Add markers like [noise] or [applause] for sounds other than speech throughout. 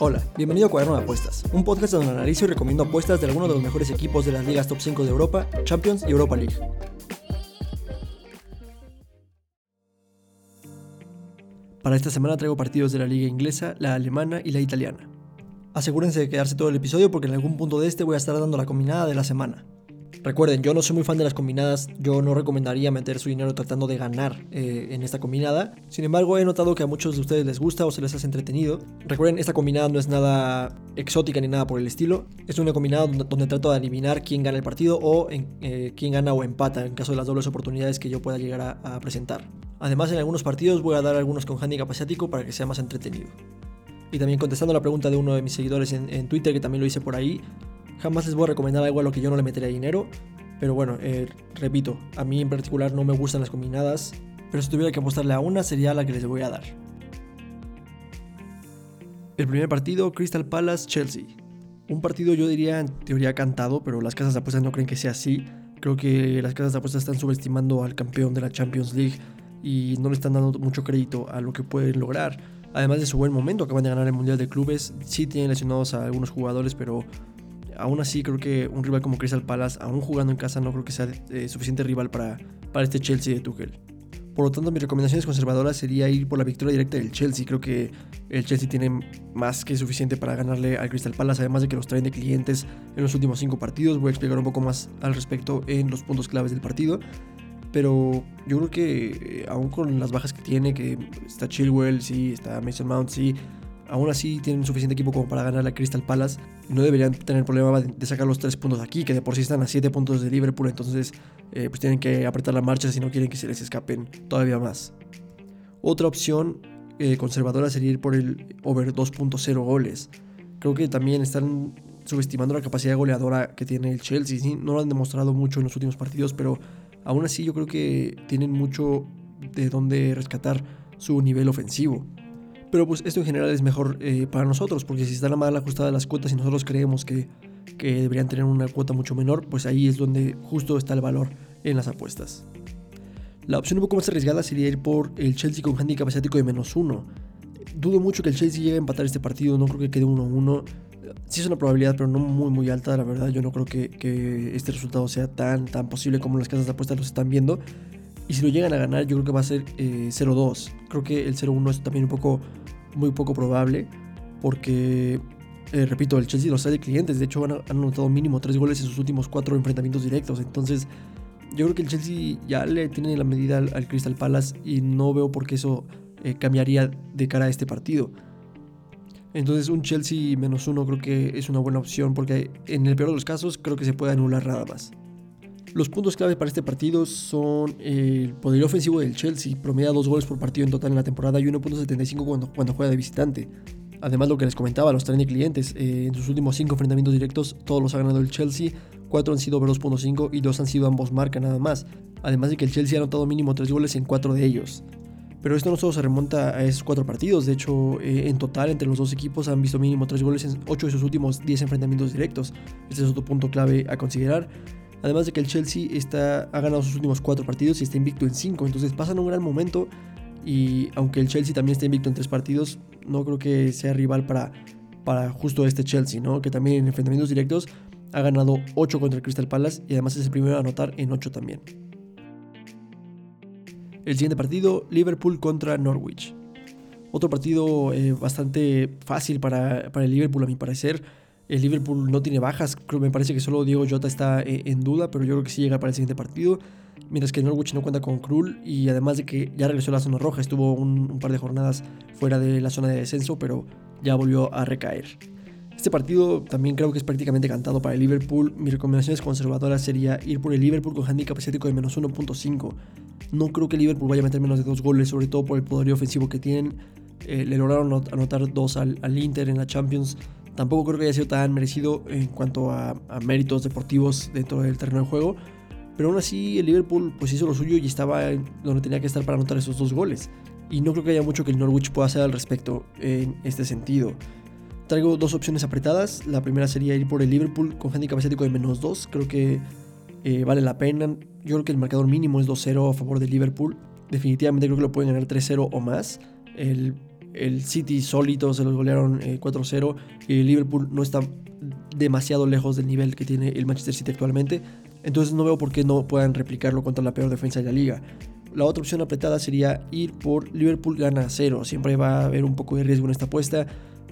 Hola, bienvenido a Cuaderno de Apuestas, un podcast donde analizo y recomiendo apuestas de algunos de los mejores equipos de las ligas top 5 de Europa, Champions y Europa League. Para esta semana traigo partidos de la liga inglesa, la alemana y la italiana. Asegúrense de quedarse todo el episodio porque en algún punto de este voy a estar dando la combinada de la semana. Recuerden, yo no soy muy fan de las combinadas, yo no recomendaría meter su dinero tratando de ganar eh, en esta combinada. Sin embargo, he notado que a muchos de ustedes les gusta o se les hace entretenido. Recuerden, esta combinada no es nada exótica ni nada por el estilo. Es una combinada donde, trato de adivinar quién gana el partido o eh, quién gana o empata en caso de las dobles oportunidades que yo pueda llegar a, presentar. Además, en algunos partidos voy a dar algunos con handicap asiático para que sea más entretenido. Y también contestando la pregunta de uno de mis seguidores en, en Twitter, que también lo hice por ahí, Jamás les voy a recomendar algo a lo que yo no le metería dinero. Pero bueno, eh, repito, a mí en particular no me gustan las combinadas. Pero si tuviera que apostarle a una, sería la que les voy a dar. El primer partido, Crystal Palace Chelsea. Un partido yo diría en teoría cantado, pero las casas de apuestas no creen que sea así. Creo que las casas de apuestas están subestimando al campeón de la Champions League y no le están dando mucho crédito a lo que pueden lograr. Además de su buen momento, acaban de ganar el Mundial de Clubes. Sí tienen lesionados a algunos jugadores, pero aún así creo que un rival como Crystal Palace, aún jugando en casa, no creo que sea eh, suficiente rival para, para este Chelsea de Tuchel. Por lo tanto, mis recomendaciones conservadoras sería ir por la victoria directa del Chelsea. Creo que el Chelsea tiene más que suficiente para ganarle al Crystal Palace, además de que los traen de clientes en los últimos cinco partidos. Voy a explicar un poco más al respecto en los puntos claves del partido. Pero yo creo que eh, aún con las bajas que tiene, que está Chilwell, sí, está Mason Mount, sí, aún así tienen suficiente equipo como para ganar a Crystal Palace no deberían tener problema de, sacar los tres puntos aquí, que de por sí están a siete puntos de Liverpool, entonces eh, pues tienen que apretar la marcha si no quieren que se les escapen todavía más. Otra opción eh, conservadora sería ir por el over 2.0 goles. Creo que también están subestimando la capacidad goleadora que tiene el Chelsea. No lo han demostrado mucho en los últimos partidos, pero aún así yo creo que tienen mucho de dónde rescatar su nivel ofensivo. Pero pues esto en general es mejor eh, para nosotros, porque si están mal ajustadas las cuotas y nosotros creemos que, que deberían tener una cuota mucho menor, pues ahí es donde justo está el valor en las apuestas. La opción un poco más arriesgada sería ir por el Chelsea con handicap asiático de menos uno. Dudo mucho que el Chelsea llegue a empatar este partido, no creo que quede 1-1. Sí es una probabilidad, pero no muy muy alta, la verdad. Yo no creo que, que, este resultado sea tan, tan posible como las casas de apuestas lo están viendo. Y si lo llegan a ganar, yo creo que va a ser 0-2. Eh, creo que el 0-1 es también un poco, muy poco probable. Porque, eh, repito, el Chelsea los trae de clientes. De hecho, han, anotado mínimo 3 goles en sus últimos 4 enfrentamientos directos. Entonces, yo creo que el Chelsea ya le tiene la medida al, Crystal Palace. Y no veo por qué eso eh, cambiaría de cara a este partido. Entonces un Chelsea menos uno creo que es una buena opción porque en el peor de los casos creo que se puede anular nada más. Los puntos clave para este partido son el poder ofensivo del Chelsea, promedia dos goles por partido en total en la temporada y 1.75 cuando, cuando juega de visitante. Además, lo que les comentaba, los traen clientes. Eh, en sus últimos 5 enfrentamientos directos, todos los ha ganado el Chelsea. 4 han sido over 2.5 y 2 han sido ambos marca nada más. Además de que el Chelsea ha anotado mínimo 3 goles en 4 de ellos. Pero esto no solo se remonta a esos 4 partidos. De hecho, eh, en total, entre los dos equipos han visto mínimo 3 goles en 8 de sus últimos 10 enfrentamientos directos. Este es otro punto clave a considerar. Además de que el Chelsea está, ha ganado sus últimos cuatro partidos y está invicto en cinco. Entonces pasan un gran momento. Y aunque el Chelsea también está invicto en tres partidos, no creo que sea rival para, para justo este Chelsea, ¿no? Que también en enfrentamientos directos ha ganado 8 contra el Crystal Palace y además es el primero a anotar en 8 también. El siguiente partido, Liverpool contra Norwich. Otro partido eh, bastante fácil para, para el Liverpool a mi parecer. El Liverpool no tiene bajas, creo, me parece que solo Diego Jota está eh, en duda, pero yo creo que sí llega para el siguiente partido. Mientras que Norwich no cuenta con Krul y además de que ya regresó a la zona roja, estuvo un, par de jornadas fuera de la zona de descenso, pero ya volvió a recaer. Este partido también creo que es prácticamente cantado para el Liverpool. Mi recomendación conservadora sería ir por el Liverpool con handicap asiático de menos 1.5. No creo que el Liverpool vaya a meter menos de dos goles, sobre todo por el poderío ofensivo que tienen. Eh, le lograron anotar dos al Inter en la Champions Tampoco creo que haya sido tan merecido en cuanto a, méritos deportivos dentro del terreno de juego. Pero aún así el Liverpool pues hizo lo suyo y estaba donde tenía que estar para anotar esos dos goles. Y no creo que haya mucho que el Norwich pueda hacer al respecto en este sentido. Traigo dos opciones apretadas. La primera sería ir por el Liverpool con handicap asiático de menos 2. Creo que eh, vale la pena. Yo creo que el marcador mínimo es 2-0 a favor del Liverpool. Definitivamente creo que lo pueden ganar 3-0 o más. El el City solito se los golearon 4-0 y Liverpool no está demasiado lejos del nivel que tiene el Manchester City actualmente. Entonces no veo por qué no puedan replicarlo contra la peor defensa de la liga. La otra opción apretada sería ir por Liverpool gana 0. Siempre va a haber un poco de riesgo en esta apuesta.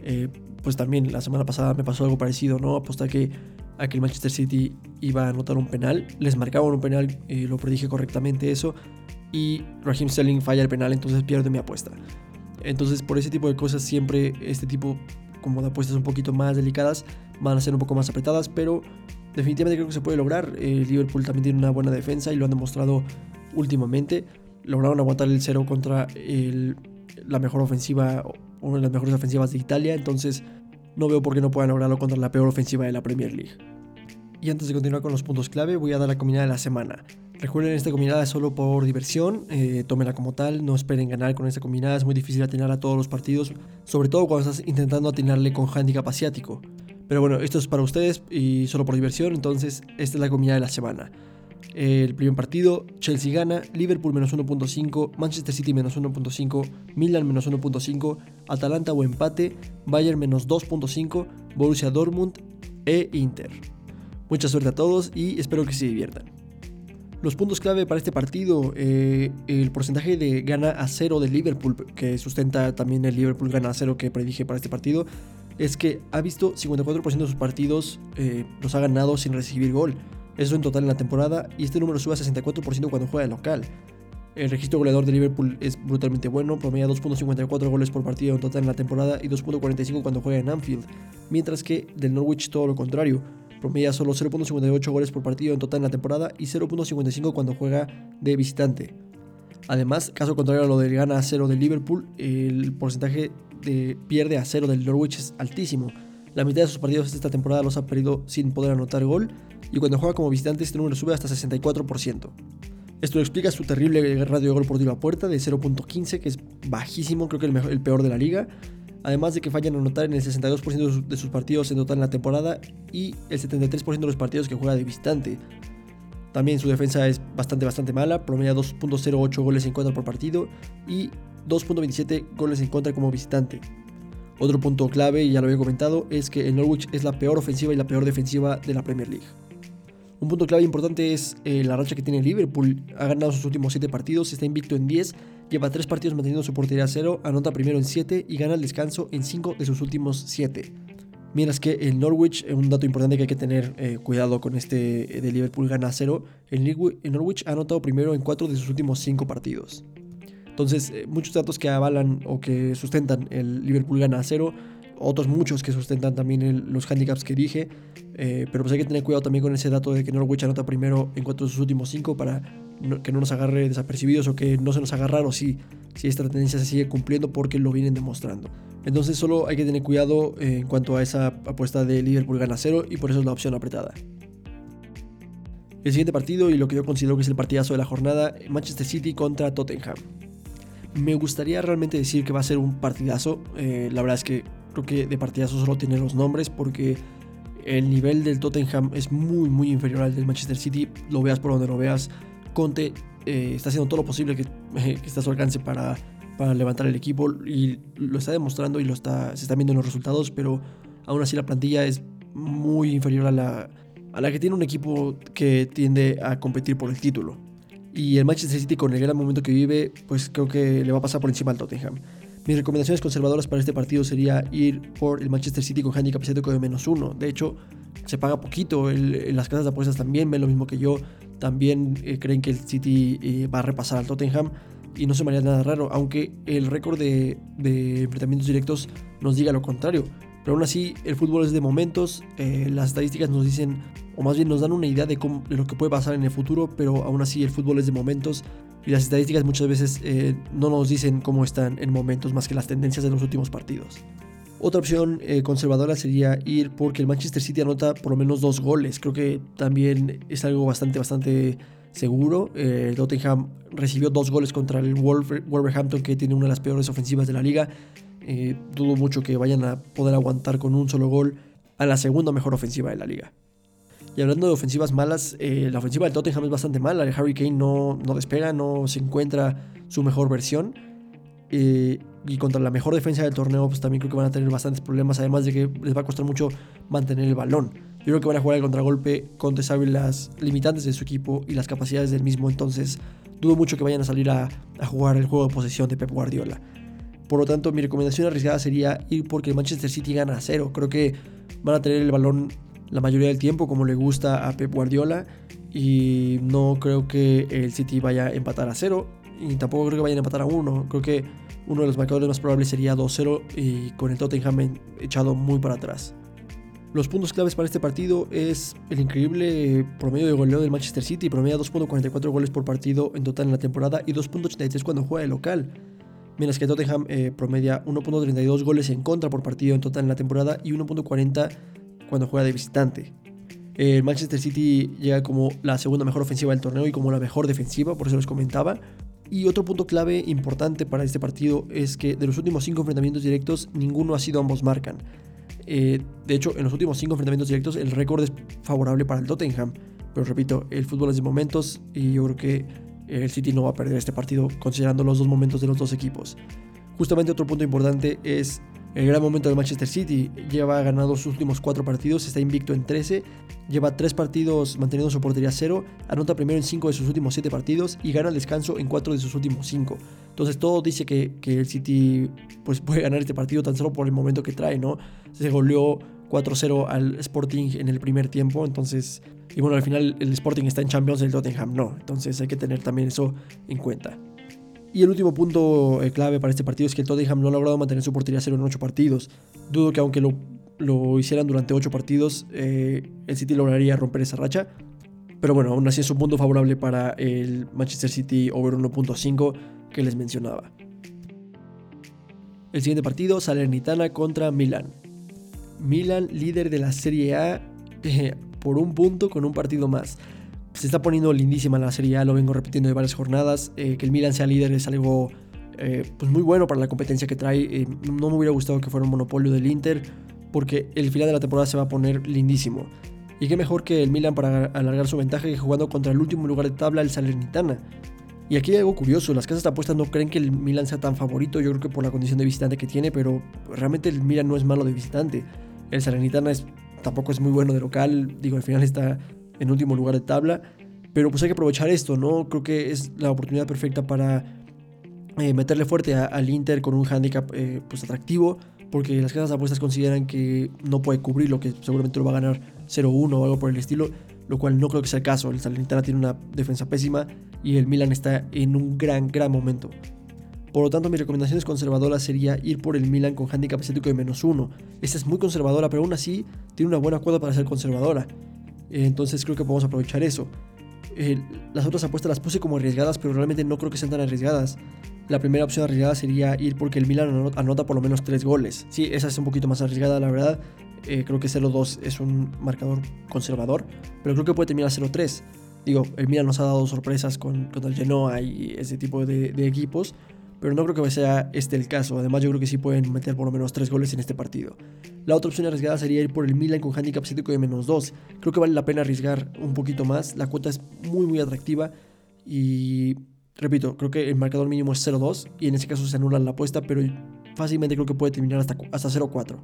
Eh, pues también la semana pasada me pasó algo parecido, ¿no? Aposté que, a que el Manchester City iba a anotar un penal. Les marcaban un penal, y lo predije correctamente eso. Y Raheem Sterling falla el penal, entonces pierde mi apuesta. Entonces por ese tipo de cosas siempre este tipo como de apuestas un poquito más delicadas van a ser un poco más apretadas, pero definitivamente creo que se puede lograr. El Liverpool también tiene una buena defensa y lo han demostrado últimamente. Lograron aguantar el cero contra la mejor ofensiva, una de las mejores ofensivas de Italia, entonces no veo por qué no puedan lograrlo contra la peor ofensiva de la Premier League. Y antes de continuar con los puntos clave, voy a dar la combinada de la semana. Recuerden, esta combinada es solo por diversión, eh, tómenla como tal, no esperen ganar con esta combinada, es muy difícil atinar a todos los partidos, sobre todo cuando estás intentando atinarle con handicap asiático. Pero bueno, esto es para ustedes y solo por diversión, entonces esta es la combinada de la semana. El primer partido, Chelsea gana, Liverpool menos 1.5, Manchester City menos 1.5, Milan menos 1.5, Atalanta o empate, Bayern menos 2.5, Borussia Dortmund e Inter. Mucha suerte a todos y espero que se diviertan. Los puntos clave para este partido, eh, el porcentaje de gana a cero del Liverpool, que sustenta también el Liverpool gana a cero que predije para este partido, es que ha visto 54% de sus partidos eh, los ha ganado sin recibir gol. Eso en total en la temporada y este número sube a 64% cuando juega de local. El registro goleador de Liverpool es brutalmente bueno, promedia 2.54 goles por partido en total en la temporada y 2.45 cuando juega en Anfield, mientras que del Norwich todo lo contrario, promedia solo 0.58 goles por partido en total en la temporada y 0.55 cuando juega de visitante. Además, caso contrario a lo del gana a 0 del Liverpool, el porcentaje de pierde a 0 del Norwich es altísimo. La mitad de sus partidos esta temporada los ha perdido sin poder anotar gol y cuando juega como visitante este número sube hasta 64%. Esto explica su terrible radio de gol por tiro puerta de 0.15, que es bajísimo, creo que el peor de la liga, además de que fallan a anotar en el 62% de sus partidos en total en la temporada y el 73% de los partidos que juega de visitante. También su defensa es bastante, bastante mala, promedia 2.08 goles en contra por partido y 2.27 goles en contra como visitante. Otro punto clave, y ya lo había comentado, es que el Norwich es la peor ofensiva y la peor defensiva de la Premier League. Un punto clave importante es eh, la racha que tiene Liverpool. Ha ganado sus últimos 7 partidos, está invicto en 10 Lleva 3 partidos manteniendo su portería a 0, anota primero en 7 y gana el descanso en 5 de sus últimos 7. Mientras que el Norwich, un dato importante que hay que tener eh, cuidado con este eh, de Liverpool gana a 0, el, Norwich ha anotado primero en 4 de sus últimos 5 partidos. Entonces, eh, muchos datos que avalan o que sustentan el Liverpool gana a 0, otros muchos que sustentan también los handicaps que dije, pero pues hay que tener cuidado también con ese dato de que Norwich anota primero en 4 de sus últimos 5 para que no nos agarre desapercibidos o que no se nos haga raro si, si esta tendencia se sigue cumpliendo porque lo vienen demostrando. Entonces solo hay que tener cuidado en cuanto a esa apuesta de Liverpool gana cero y por eso es la opción apretada. El siguiente partido y lo que yo considero que es el partidazo de la jornada, Manchester City contra Tottenham. Me gustaría realmente decir que va a ser un partidazo. Eh, la verdad es que creo que de partidazo solo tiene los nombres porque el nivel del Tottenham es muy muy inferior al del Manchester City. Lo veas por donde lo veas. Conte eh, está haciendo todo lo posible que, está a su alcance para, para, levantar el equipo y lo está demostrando y lo está, se están viendo en los resultados, pero aún así la plantilla es muy inferior a la, a la que tiene un equipo que tiende a competir por el título. Y el Manchester City con el gran momento que vive, pues creo que le va a pasar por encima al Tottenham. Mis recomendaciones conservadoras para este partido sería ir por el Manchester City con handicap asiático de menos uno. De hecho, se paga poquito. en las casas de apuestas también ven lo mismo que yo también eh, creen que el City eh, va a repasar al Tottenham y no se me haría nada raro, aunque el récord de, enfrentamientos directos nos diga lo contrario. Pero aún así, el fútbol es de momentos, eh, las estadísticas nos dicen, o más bien nos dan una idea de, lo que puede pasar en el futuro, pero aún así el fútbol es de momentos y las estadísticas muchas veces no nos dicen cómo están en momentos más que las tendencias de los últimos partidos. Otra opción eh, conservadora sería ir porque el Manchester City anota por lo menos dos goles. Creo que también es algo bastante, bastante seguro. el Tottenham recibió dos goles contra el Wolverhampton, que tiene una de las peores ofensivas de la liga. Eh, dudo mucho que vayan a poder aguantar con un solo gol a la segunda mejor ofensiva de la liga. Y hablando de ofensivas malas, eh, la ofensiva del Tottenham es bastante mala. El Harry Kane no, no despega, no se encuentra su mejor versión. Eh, y contra la mejor defensa del torneo, pues también creo que van a tener bastantes problemas, además de que les va a costar mucho mantener el balón. Yo creo que van a jugar el contragolpe con las limitantes de su equipo y las capacidades del mismo, entonces dudo mucho que vayan a salir a jugar el juego de posesión de Pep Guardiola. Por lo tanto, mi recomendación arriesgada sería ir porque el Manchester City gana a cero. Creo que van a tener el balón la mayoría del tiempo como le gusta a Pep Guardiola y no creo que el City vaya a empatar a cero y tampoco creo que vayan a empatar a uno. Creo que uno de los marcadores más probables sería 2-0 y con el Tottenham echado muy para atrás. Los puntos claves para este partido es el increíble promedio de goleo del Manchester City, promedia 2.44 goles por partido en total en la temporada y 2.83 cuando juega de local. Mientras que Tottenham eh, promedia 1.32 goles en contra por partido en total en la temporada y 1.40 cuando juega de visitante. El Manchester City llega como la segunda mejor ofensiva del torneo y como la mejor defensiva, por eso les comentaba. Y otro punto clave importante para este partido es que de los últimos 5 enfrentamientos directos, ninguno ha sido ambos marcan. Eh, de hecho, en los últimos 5 enfrentamientos directos, el récord es favorable para el Tottenham. Pero repito, el fútbol es de momentos y yo creo que el City no va a perder este partido considerando los dos momentos de los dos equipos. Justamente otro punto importante es el gran momento de Manchester City. Lleva ganado sus últimos cuatro partidos, está invicto en 13, lleva tres partidos manteniendo su portería cero, anota primero en cinco de sus últimos siete partidos y gana el descanso en cuatro de sus últimos cinco. Entonces todo dice que, el City pues, puede ganar este partido tan solo por el momento que trae, ¿no? Se goleó 4-0 al Sporting en el primer tiempo, entonces... Y bueno, al final el Sporting está en Champions, el Tottenham no. Entonces hay que tener también eso en cuenta. Y el último punto eh, clave para este partido es que el Tottenham no ha logrado mantener su portería cero en 8 partidos. Dudo que aunque lo, lo hicieran durante 8 partidos, eh, el City lograría romper esa racha. Pero bueno, aún así es un punto favorable para el Manchester City over 1.5 que les mencionaba. El siguiente partido, Salernitana contra Milan. Milan, líder de la Serie A, [laughs] por un punto con un partido más se está poniendo lindísima la Serie lo vengo repitiendo de varias jornadas. Eh, que el Milan sea líder es algo eh, pues muy bueno para la competencia que trae. Eh, no me hubiera gustado que fuera un monopolio del Inter, porque el final de la temporada se va a poner lindísimo. Y qué mejor que el Milan para alargar su ventaja que jugando contra el último lugar de tabla, el Salernitana. Y aquí hay algo curioso, las casas de apuestas no creen que el Milan sea tan favorito, yo creo que por la condición de visitante que tiene, pero realmente el Milan no es malo de visitante. El Salernitana es, tampoco es muy bueno de local, digo, al final está en último lugar de tabla. Pero pues hay que aprovechar esto, ¿no? Creo que es la oportunidad perfecta para eh, meterle fuerte al Inter con un handicap eh, pues atractivo. Porque las casas de apuestas consideran que no puede cubrir lo que seguramente lo va a ganar 0-1 o algo por el estilo. Lo cual no creo que sea el caso. El Salernitana tiene una defensa pésima y el Milan está en un gran, gran momento. Por lo tanto, mi recomendación es conservadora sería ir por el Milan con handicap asiático de menos 1. Esta es muy conservadora, pero aún así tiene una buena cuota para ser conservadora. Entonces creo que podemos aprovechar eso. las otras apuestas las puse como arriesgadas, pero realmente no creo que sean tan arriesgadas. La primera opción arriesgada sería ir porque el Milan anota por lo menos 3 goles. Sí, esa es un poquito más arriesgada, la verdad. Eh, creo que 0-2 es un marcador conservador, pero creo que puede terminar 0-3. Digo, el Milan nos ha dado sorpresas con, el Genoa y ese tipo de, de equipos pero no creo que sea este el caso. Además, yo creo que sí pueden meter por lo menos 3 goles en este partido. La otra opción arriesgada sería ir por el Milan con handicap cítrico de menos 2. Creo que vale la pena arriesgar un poquito más. La cuota es muy, muy atractiva. Y repito, creo que el marcador mínimo es 0-2. Y en ese caso se anula la apuesta, pero fácilmente creo que puede terminar hasta, hasta 0-4.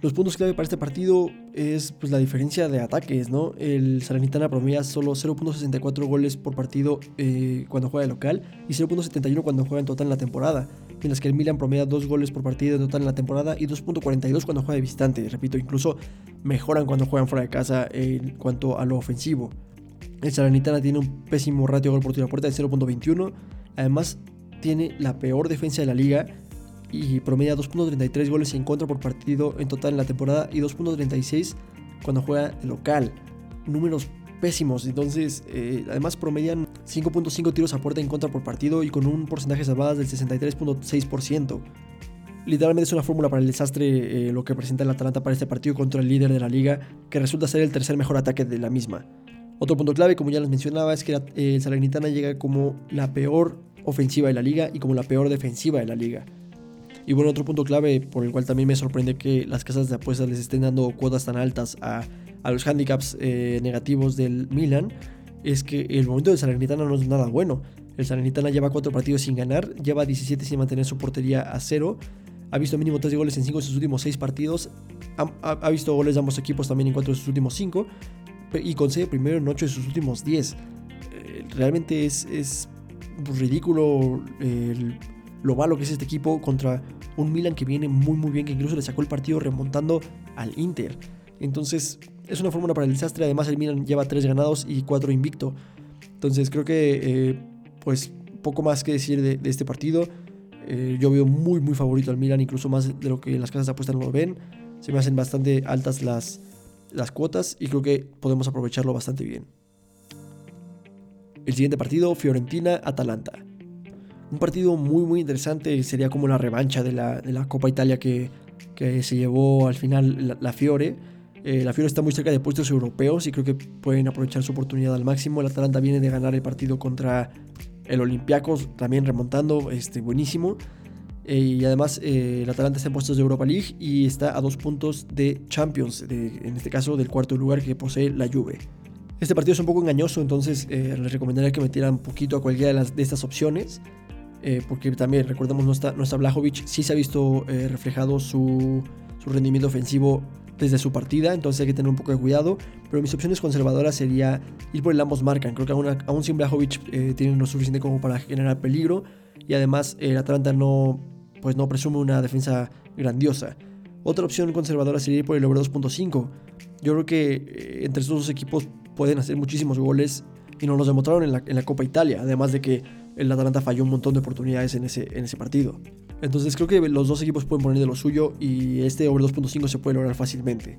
Los puntos clave para este partido es pues, la diferencia de ataques, ¿no? El Salernitana promedia solo 0.64 goles por partido eh, cuando juega de local y 0.71 cuando juega en total en la temporada, mientras que el Milan promedia 2 goles por partido en total en la temporada y 2.42 cuando juega de visitante. Repito, incluso mejoran cuando juegan fuera de casa en cuanto a lo ofensivo. El Salernitana tiene un pésimo ratio de gol por tiro a puerta de 0.21, además tiene la peor defensa de la liga y promedia 2.33 goles en contra por partido en total en la temporada y 2.36 cuando juega de local. Números pésimos, entonces eh, además promedian 5.5 tiros a puerta en contra por partido y con un porcentaje de salvadas del 63.6%. Literalmente es una fórmula para el desastre eh, lo que presenta el Atalanta para este partido contra el líder de la liga, que resulta ser el tercer mejor ataque de la misma. Otro punto clave, como ya les mencionaba, es que el eh, Salernitana llega como la peor ofensiva de la liga y como la peor defensiva de la liga. Y bueno, otro punto clave por el cual también me sorprende que las casas de apuestas les estén dando cuotas tan altas a, los handicaps eh, negativos del Milan es que el momento de Salernitana no es nada bueno. El Salernitana lleva 4 partidos sin ganar, lleva 17 sin mantener su portería a 0, ha visto mínimo 3 goles en 5 de sus últimos 6 partidos, ha, visto goles de ambos equipos también en 4 de sus últimos 5 y concede primero en 8 de sus últimos 10. Eh, realmente es, es ridículo lo malo que es este equipo contra un Milan que viene muy muy bien, que incluso le sacó el partido remontando al Inter. Entonces es una fórmula para el desastre, además el Milan lleva 3 ganados y 4 invicto. Entonces creo que eh, pues poco más que decir de, este partido. Eh, yo veo muy muy favorito al Milan, incluso más de lo que las casas apuestas no lo ven. Se me hacen bastante altas las, las cuotas y creo que podemos aprovecharlo bastante bien. El siguiente partido, Fiorentina-Atalanta. Un partido muy muy interesante, sería como la revancha de la, de la Copa Italia que, que, se llevó al final la, Fiore. Eh, la Fiore está muy cerca de puestos europeos y creo que pueden aprovechar su oportunidad al máximo. El Atalanta viene de ganar el partido contra el Olympiacos, también remontando, este, buenísimo. Eh, y además eh, el Atalanta está en puestos de Europa League y está a dos puntos de Champions, en este caso del cuarto lugar que posee la Juve. Este partido es un poco engañoso, entonces eh, les recomendaría que metieran poquito a cualquiera de, las, de estas opciones, porque también recordemos no está, no está Blajovic, sí se ha visto reflejado su, su, rendimiento ofensivo desde su partida, entonces hay que tener un poco de cuidado, pero mis opciones conservadoras sería ir por el ambos marcan, creo que aún, aún sin Blajovic tienen lo suficiente como para generar peligro, y además el Atalanta no, pues no presume una defensa grandiosa. Otra opción conservadora sería ir por el over 2.5. Yo creo que eh, entre estos dos equipos pueden hacer muchísimos goles y nos los demostraron en la, en la, Copa Italia, además de que el Atalanta falló un montón de oportunidades en ese, en ese partido. Entonces creo que los dos equipos pueden poner de lo suyo y este over 2.5 se puede lograr fácilmente.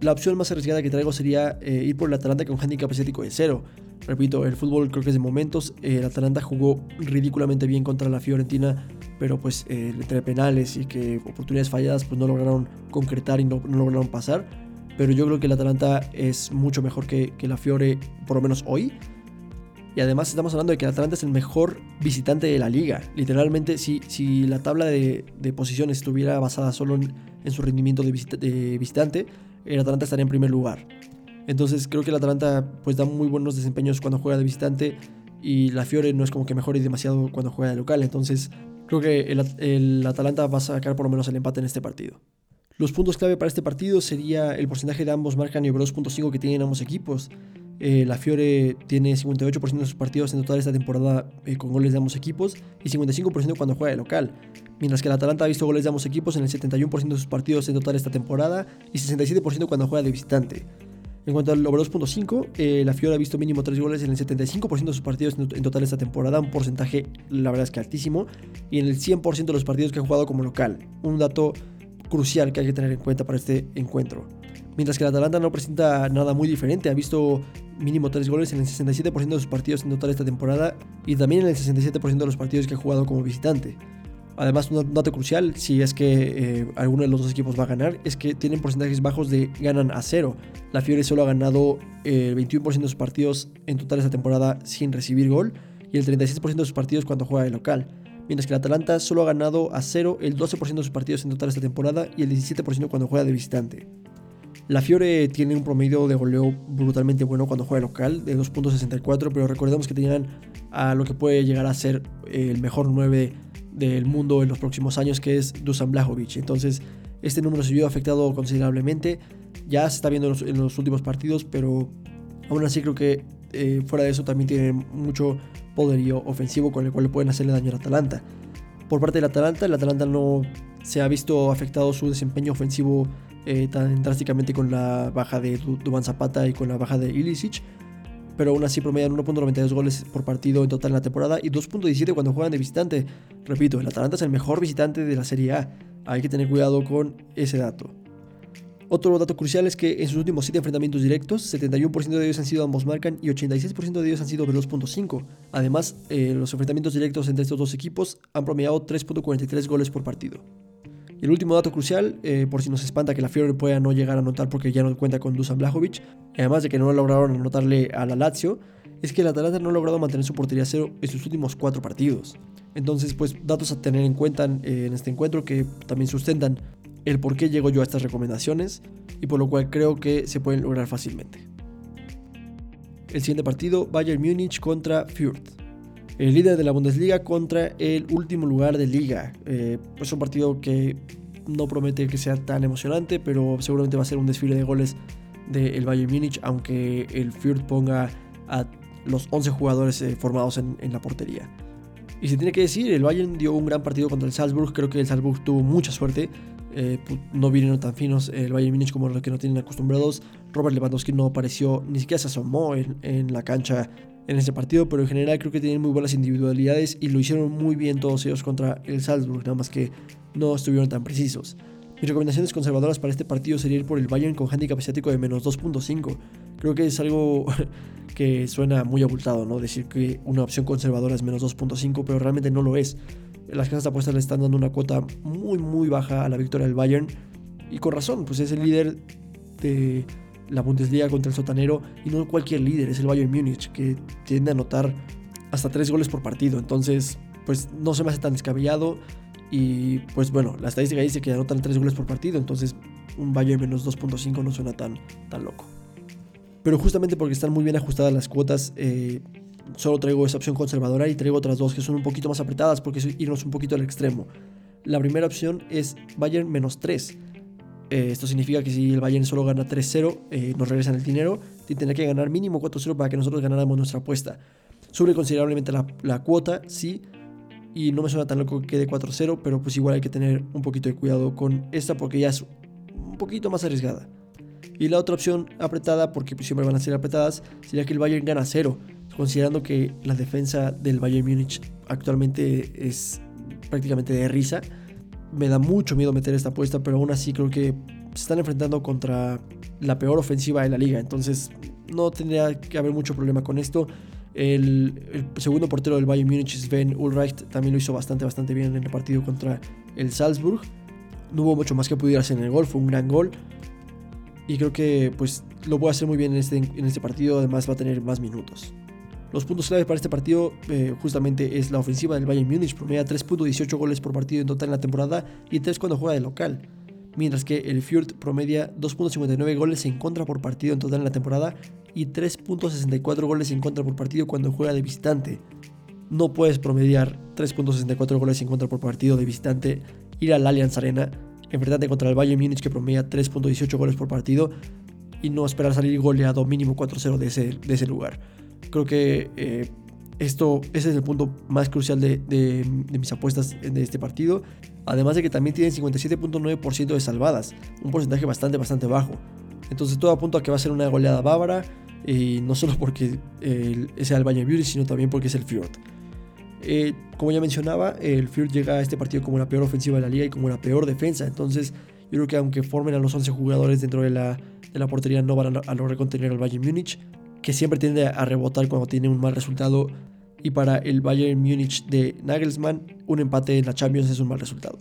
La opción más arriesgada que traigo sería eh, ir por el Atalanta con handicap asiático de cero. Repito, el fútbol creo que es de momentos. el Atalanta jugó ridículamente bien contra la Fiorentina, pero pues eh, entre penales y que oportunidades falladas pues no lograron concretar y no, lograron pasar. Pero yo creo que el Atalanta es mucho mejor que, la Fiore, por lo menos hoy. Y además estamos hablando de que el Atalanta es el mejor visitante de la liga. Literalmente, si, si la tabla de, posiciones estuviera basada solo en, su rendimiento de, visitante, el Atalanta estaría en primer lugar. Entonces creo que el Atalanta pues da muy buenos desempeños cuando juega de visitante y la Fiore no es como que mejore demasiado cuando juega de local. Entonces creo que el, Atalanta va a sacar por lo menos el empate en este partido. Los puntos clave para este partido sería el porcentaje de ambos marcan y 2.5 que tienen ambos equipos. Eh, la Fiore tiene 58% de sus partidos en total esta temporada eh, con goles de ambos equipos y 55% cuando juega de local. Mientras que el Atalanta ha visto goles de ambos equipos en el 71% de sus partidos en total esta temporada y 67% cuando juega de visitante. En cuanto al over 2.5, eh, la Fiora ha visto mínimo 3 goles en el 75% de sus partidos en total esta temporada, un porcentaje la verdad es que altísimo, y en el 100% de los partidos que ha jugado como local, un dato crucial que hay que tener en cuenta para este encuentro. Mientras que el Atalanta no presenta nada muy diferente, ha visto mínimo 3 goles en el 67% de sus partidos en total esta temporada y también en el 67% de los partidos que ha jugado como visitante. Además, un dato crucial, si es que eh, alguno de los dos equipos va a ganar, es que tienen porcentajes bajos de ganan a cero. La Fiore solo ha ganado el 21% de sus partidos en total esta temporada sin recibir gol y el 36% de sus partidos cuando juega de local. Mientras que el Atalanta solo ha ganado a cero el 12% de sus partidos en total esta temporada y el 17% cuando juega de visitante. La Fiore tiene un promedio de goleo brutalmente bueno cuando juega local, de 2.64, pero recordemos que tenían a lo que puede llegar a ser el mejor 9 del mundo en los próximos años, que es Dusan Blajovic. Entonces, este número se vio afectado considerablemente. Ya se está viendo en los, últimos partidos, pero aún así creo que eh, fuera de eso también tiene mucho poderío ofensivo con el cual pueden hacerle daño al Atalanta. Por parte del Atalanta, el Atalanta no se ha visto afectado su desempeño ofensivo eh, tan drásticamente con la baja de Duban Zapata y con la baja de Ilicic pero aún así promedian 1.92 goles por partido en total en la temporada y 2.17 cuando juegan de visitante. Repito, el Atalanta es el mejor visitante de la Serie A. Hay que tener cuidado con ese dato. Otro dato crucial es que en sus últimos 7 enfrentamientos directos, 71% de ellos han sido ambos marcan y 86% de ellos han sido over 2.5. Además, eh, los enfrentamientos directos entre estos dos equipos han promediado 3.43 goles por partido. El último dato crucial, eh, por si nos espanta que la Fiore pueda no llegar a anotar porque ya no cuenta con Dusan Blajovic, además de que no lograron anotarle a la Lazio, es que el Atalanta no ha logrado mantener su portería cero en sus últimos cuatro partidos. Entonces, pues datos a tener en cuenta eh, en este encuentro que también sustentan el por qué llego yo a estas recomendaciones y por lo cual creo que se pueden lograr fácilmente. El siguiente partido, Bayern Múnich contra Fürth. El líder de la Bundesliga contra el último lugar de liga. Eh, es un partido que no promete que sea tan emocionante, pero seguramente va a ser un desfile de goles del Bayern Múnich, aunque el Fürth ponga a los 11 jugadores eh, formados en, la portería. Y se tiene que decir, el Bayern dio un gran partido contra el Salzburg, creo que el Salzburg tuvo mucha suerte, eh, no vinieron tan finos el Bayern Múnich como los que no tienen acostumbrados. Robert Lewandowski no apareció, ni siquiera se asomó en, la cancha en ese partido, pero en general creo que tienen muy buenas individualidades y lo hicieron muy bien todos ellos contra el Salzburg, nada más que no estuvieron tan precisos. Mis recomendaciones conservadoras para este partido sería ir por el Bayern con handicap asiático de menos 2.5. Creo que es algo [laughs] que suena muy abultado, ¿no? Decir que una opción conservadora es menos 2.5, pero realmente no lo es. Las casas de apuestas le están dando una cuota muy, muy baja a la victoria del Bayern. Y con razón, pues es el líder de la Bundesliga contra el sotanero y no cualquier líder, es el Bayern Múnich, que tiende a anotar hasta 3 goles por partido. Entonces, pues no se me hace tan descabellado. Y pues bueno, la estadística dice que anotan 3 goles por partido, entonces un Bayern menos 2.5 no suena tan, tan loco. Pero justamente porque están muy bien ajustadas las cuotas, eh, solo traigo esa opción conservadora y traigo otras dos que son un poquito más apretadas porque es irnos un poquito al extremo. La primera opción es Bayern menos 3. Eh, esto significa que si el Bayern solo gana 3-0, eh, nos regresan el dinero y tendrá que ganar mínimo 4-0 para que nosotros ganáramos nuestra apuesta. Sube considerablemente la, la cuota, sí, y no me suena tan loco que quede 4-0, pero pues igual hay que tener un poquito de cuidado con esta porque ya es un poquito más arriesgada. Y la otra opción apretada, porque pues siempre van a ser apretadas, sería que el Bayern gana 0, considerando que la defensa del Bayern Múnich actualmente es prácticamente de risa. Me da mucho miedo meter esta apuesta, pero aún así creo que se están enfrentando contra la peor ofensiva de la liga, entonces no tendría que haber mucho problema con esto. El, segundo portero del Bayern Múnich, Sven Ulreich, también lo hizo bastante, bastante bien en el partido contra el Salzburg. No hubo mucho más que pudiera hacer en el gol, fue un gran gol. Y creo que pues lo puede hacer muy bien en este, en este partido, además va a tener más minutos. Los puntos clave para este partido eh, justamente es la ofensiva del Bayern Múnich, promedia 3.18 goles por partido en total en la temporada y 3 cuando juega de local mientras que el Fürth promedia 2.59 goles en contra por partido en total en la temporada y 3.64 goles en contra por partido cuando juega de visitante. No puedes promediar 3.64 goles en contra por partido de visitante, ir al Allianz Arena, enfrentarte contra el Bayern Múnich que promedia 3.18 goles por partido y no esperar salir goleado mínimo 4-0 de ese, de ese lugar. Creo que eh, esto, ese es el punto más crucial de, mis apuestas de este partido. Además de que también tienen 57.9% de salvadas, un porcentaje bastante, bastante bajo. Entonces todo apunta a que va a ser una goleada bávara, y no solo porque sea el Bayern Beauty, sino también porque es el Fjord. Eh, como ya mencionaba, el Fjord llega a este partido como la peor ofensiva de la liga y como la peor defensa. Entonces yo creo que aunque formen a los 11 jugadores dentro de la, de la portería, no van a, a lograr contener al Bayern Múnich que siempre tiende a rebotar cuando tiene un mal resultado. Y para el Bayern Múnich de Nagelsmann, un empate en la Champions es un mal resultado.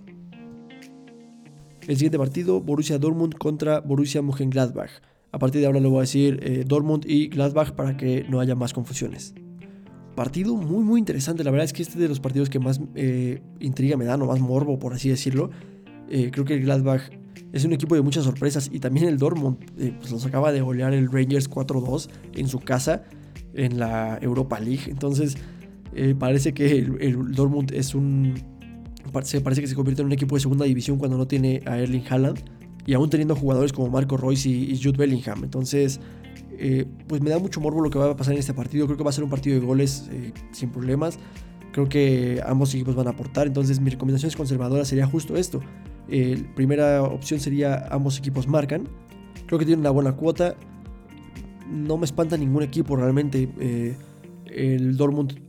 El siguiente partido, Borussia Dortmund contra Borussia Mönchengladbach. A partir de ahora le voy a decir eh, Dortmund y Gladbach para que no haya más confusiones. Partido muy muy interesante, la verdad es que este es de los partidos que más eh, intriga me dan o más morbo por así decirlo. Eh, creo que el Gladbach es un equipo de muchas sorpresas y también el Dortmund eh, pues los acaba de golear el Rangers 4-2 en su casa en la Europa League. Entonces eh, parece que el, Dortmund es un... Se parece que se convierte en un equipo de segunda división cuando no tiene a Erling Haaland y aún teniendo jugadores como Marco Royce y, Jude Bellingham. Entonces, eh, pues me da mucho morbo lo que va a pasar en este partido. Creo que va a ser un partido de goles sin problemas. Creo que ambos equipos van a aportar. Entonces, mi recomendación es conservadora sería justo esto. Eh, primera opción sería ambos equipos marcan. Creo que tienen una buena cuota. No me espanta ningún equipo realmente. Eh, el Dortmund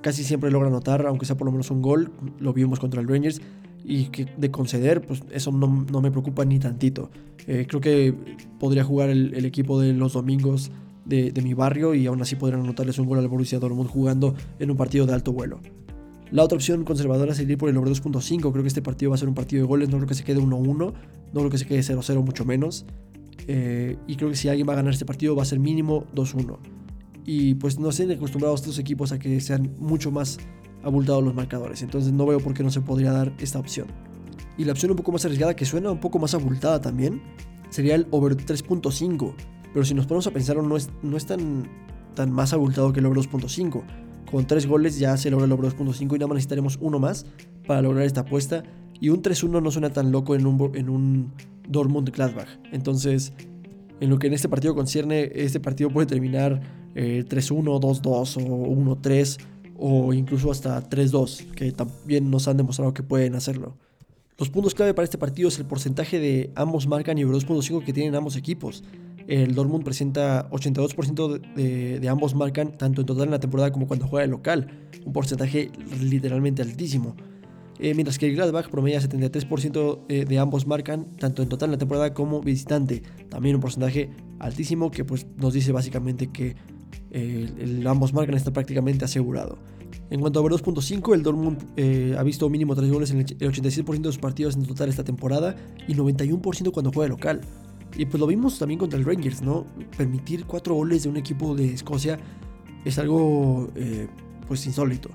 casi siempre logra anotar, aunque sea por lo menos un gol. Lo vimos contra el Rangers. Y de conceder, pues eso no, me preocupa ni tantito. Eh, creo que podría jugar el, equipo de los domingos de, de, mi barrio y aún así podrían anotarles un gol al Borussia Dortmund jugando en un partido de alto vuelo. La otra opción conservadora sería por el over 2.5. Creo que este partido va a ser un partido de goles. No creo que se quede 1-1. No creo que se quede 0-0, mucho menos. Eh, y creo que si alguien va a ganar este partido va a ser mínimo 2-1. Y pues no estén acostumbrados estos equipos a que sean mucho más abultados los marcadores. Entonces no veo por qué no se podría dar esta opción. Y la opción un poco más arriesgada, que suena un poco más abultada también, sería el over 3.5. Pero si nos ponemos a pensar, no es, no es tan, tan más abultado que el over 2.5. con 3 goles ya se logra el over 2.5 y nada más necesitaremos uno más para lograr esta apuesta. Y un 3-1 no suena tan loco en un, en un Dortmund Gladbach. Entonces, en lo que en este partido concierne, este partido puede terminar 3-1, 2-2 o 1-3 o incluso hasta 3-2, que también nos han demostrado que pueden hacerlo. Los puntos clave para este partido es el porcentaje de ambos marcan y over 2.5 que tienen ambos equipos. El Dortmund presenta 82% de, ambos marcan tanto en total en la temporada como cuando juega de local, un porcentaje literalmente altísimo. Eh, mientras que el Gladbach promedia 73% eh, de ambos marcan tanto en total en la temporada como visitante, también un porcentaje altísimo que pues, nos dice básicamente que eh, ambos marcan está prácticamente asegurado. En cuanto a over 2.5, el Dortmund ha visto mínimo 3 goles en el 86% de sus partidos en total esta temporada y 91% cuando juega local. Y pues lo vimos también contra el Rangers, ¿no? Permitir cuatro goles de un equipo de Escocia es algo eh, pues insólito.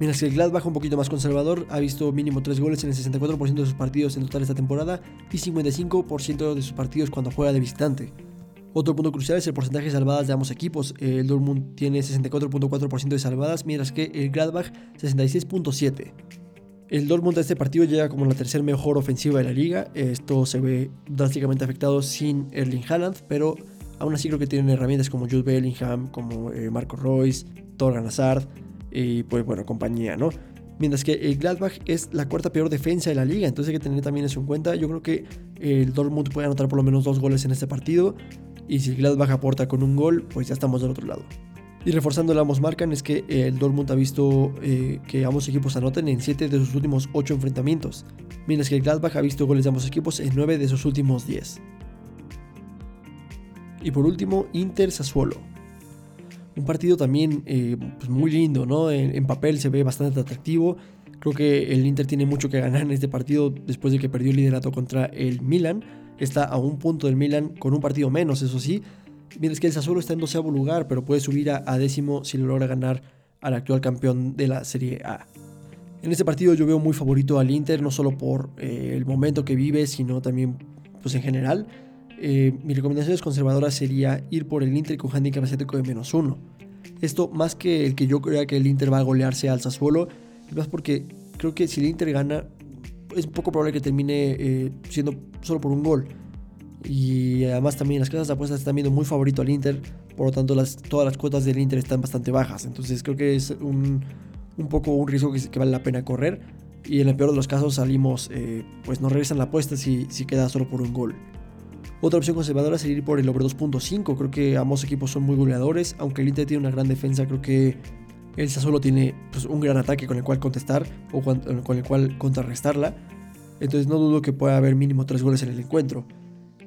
Mientras que el Gladbach, un poquito más conservador, ha visto mínimo 3 goles en el 64% de sus partidos en total esta temporada y 55% de sus partidos cuando juega de visitante. Otro punto crucial es el porcentaje de salvadas de ambos equipos. El Dortmund tiene 64.4% de salvadas, mientras que el Gladbach 66.7%. El Dortmund de este partido llega como la tercera mejor ofensiva de la liga. Esto se ve drásticamente afectado sin Erling Haaland, pero aún así creo que tienen herramientas como Jude Bellingham, como eh, Marco Royce, Torgan Hazard y pues bueno, compañía, ¿no? Mientras que el Gladbach es la cuarta peor defensa de la liga, entonces hay que tener también eso en cuenta. Yo creo que el Dortmund puede anotar por lo menos dos goles en este partido y si el Gladbach aporta con un gol, pues ya estamos del otro lado. Y reforzando el ambos marcan es que el Dortmund ha visto eh, que ambos equipos anoten en 7 de sus últimos 8 enfrentamientos, mientras que el Gladbach ha visto goles de ambos equipos en 9 de sus últimos 10. Y por último, Inter Sassuolo. Un partido también eh, pues muy lindo, ¿no? En, papel se ve bastante atractivo. Creo que el Inter tiene mucho que ganar en este partido después de que perdió el liderato contra el Milan. Está a un punto del Milan con un partido menos, eso sí, Mientras que el Sassuolo está en doceavo lugar, pero puede subir a, décimo si logra ganar al actual campeón de la Serie A. En este partido yo veo muy favorito al Inter, no solo por eh, el momento que vive, sino también pues en general. Eh, mi recomendación conservadora sería ir por el Inter con handicap asiático de menos uno. Esto más que el que yo crea que el Inter va a golearse al Sassuolo, es más porque creo que si el Inter gana, es poco probable que termine eh, siendo solo por un gol. Y además también las casas de apuestas están viendo muy favorito al Inter. Por lo tanto, las, todas las cuotas del Inter están bastante bajas. Entonces creo que es un, un poco un riesgo que, vale la pena correr. Y en el peor de los casos salimos, eh, pues nos regresan la apuesta si, si queda solo por un gol. Otra opción conservadora sería ir por el over 2.5. Creo que ambos equipos son muy goleadores. Aunque el Inter tiene una gran defensa, creo que el Sassuolo tiene pues, un gran ataque con el cual contestar o con el cual contrarrestarla. Entonces no dudo que pueda haber mínimo 3 goles en el encuentro.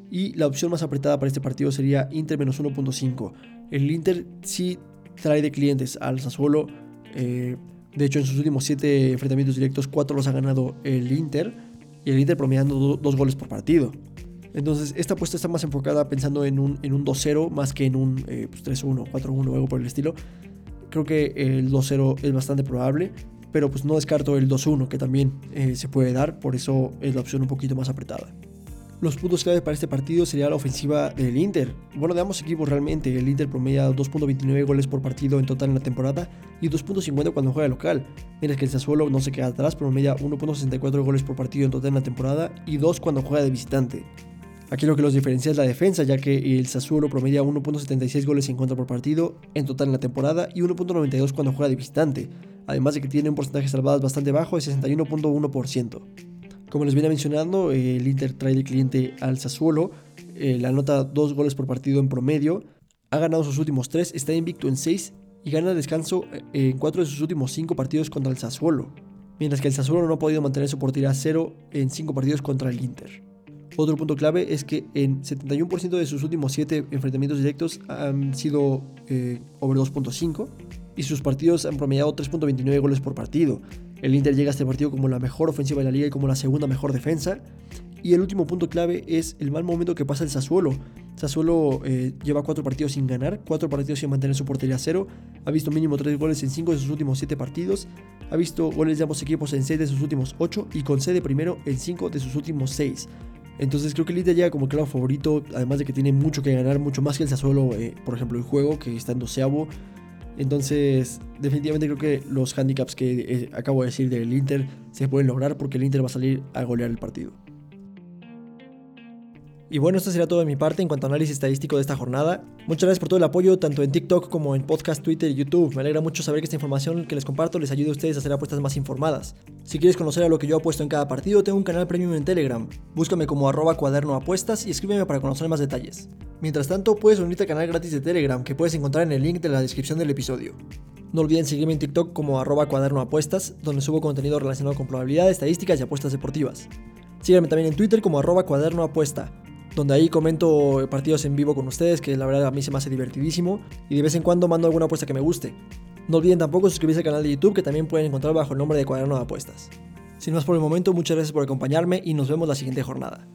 Y la opción más apretada para este partido sería Inter menos 1.5. El Inter sí trae de clientes al Sassuolo. Eh, de hecho, en sus últimos 7 enfrentamientos directos, 4 los ha ganado el Inter. Y el Inter promediando 2 goles por partido. Entonces, esta apuesta está más enfocada pensando en un, en un 2-0 más que en un 3-1, 4-1 o algo por el estilo. Creo que el 2-0 es bastante probable, pero pues no descarto el 2-1 que también eh, se puede dar, por eso es la opción un poquito más apretada. Los puntos clave para este partido sería la ofensiva del Inter. Bueno, de ambos equipos realmente. El Inter promedia 2.29 goles por partido en total en la temporada y 2.50 cuando juega local. Mientras que el Sassuolo no se queda atrás, promedia 1.64 goles por partido en total en la temporada y 2 cuando juega de visitante. Aquí lo que los diferencia es la defensa, ya que el Sassuolo promedia 1.76 goles en contra por partido en total en la temporada y 1.92 cuando juega de visitante, además de que tiene un porcentaje salvadas bastante bajo de 61.1%. Como les venía mencionando, el Inter trae de cliente al Sassuolo, eh, la anota dos goles por partido en promedio, ha ganado sus últimos tres, está invicto en seis y gana descanso eh, en cuatro de sus últimos cinco partidos contra el Sassuolo, mientras que el Sassuolo no ha podido mantener su portería a cero en cinco partidos contra el Inter. Otro punto clave es que en 71% de sus últimos 7 enfrentamientos directos han sido eh, over 2.5 y sus partidos han promediado 3.29 goles por partido. El Inter llega a este partido como la mejor ofensiva de la liga y como la segunda mejor defensa. Y el último punto clave es el mal momento que pasa el Sassuolo. Sassuolo eh, lleva cuatro partidos sin ganar, cuatro partidos sin mantener su portería a cero, ha visto mínimo tres goles en cinco de sus últimos siete partidos, ha visto goles de ambos equipos en seis de sus últimos ocho y con sede primero en cinco de sus últimos seis. Entonces creo que el Inter llega como claro favorito, además de que tiene mucho que ganar, mucho más que el Sassuolo, eh, por ejemplo, el juego, que está en doceavo Entonces, definitivamente creo que los handicaps que eh, acabo de decir del Inter se pueden lograr porque el Inter va a salir a golear el partido. Y bueno, esto sería todo de mi parte en cuanto a análisis estadístico de esta jornada. Muchas gracias por todo el apoyo, tanto en TikTok como en podcast, Twitter y YouTube. Me alegra mucho saber que esta información que les comparto les ayude a ustedes a hacer apuestas más informadas. Si quieres conocer a lo que yo apuesto en cada partido, tengo un canal premium en Telegram. Búscame como arroba cuaderno y escríbeme para conocer más detalles. Mientras tanto, puedes unirte al canal gratis de Telegram que puedes encontrar en el link de la descripción del episodio. No olviden seguirme en TikTok como arroba cuaderno donde subo contenido relacionado con probabilidades, estadísticas y apuestas deportivas. Síganme también en Twitter como arroba donde ahí comento partidos en vivo con ustedes, que la verdad a mí se me hace divertidísimo, y de vez en cuando mando alguna apuesta que me guste. No olviden tampoco suscribirse al canal de YouTube, que también pueden encontrar bajo el nombre de Cuaderno de Apuestas. Sin más por el momento, muchas gracias por acompañarme y nos vemos la siguiente jornada.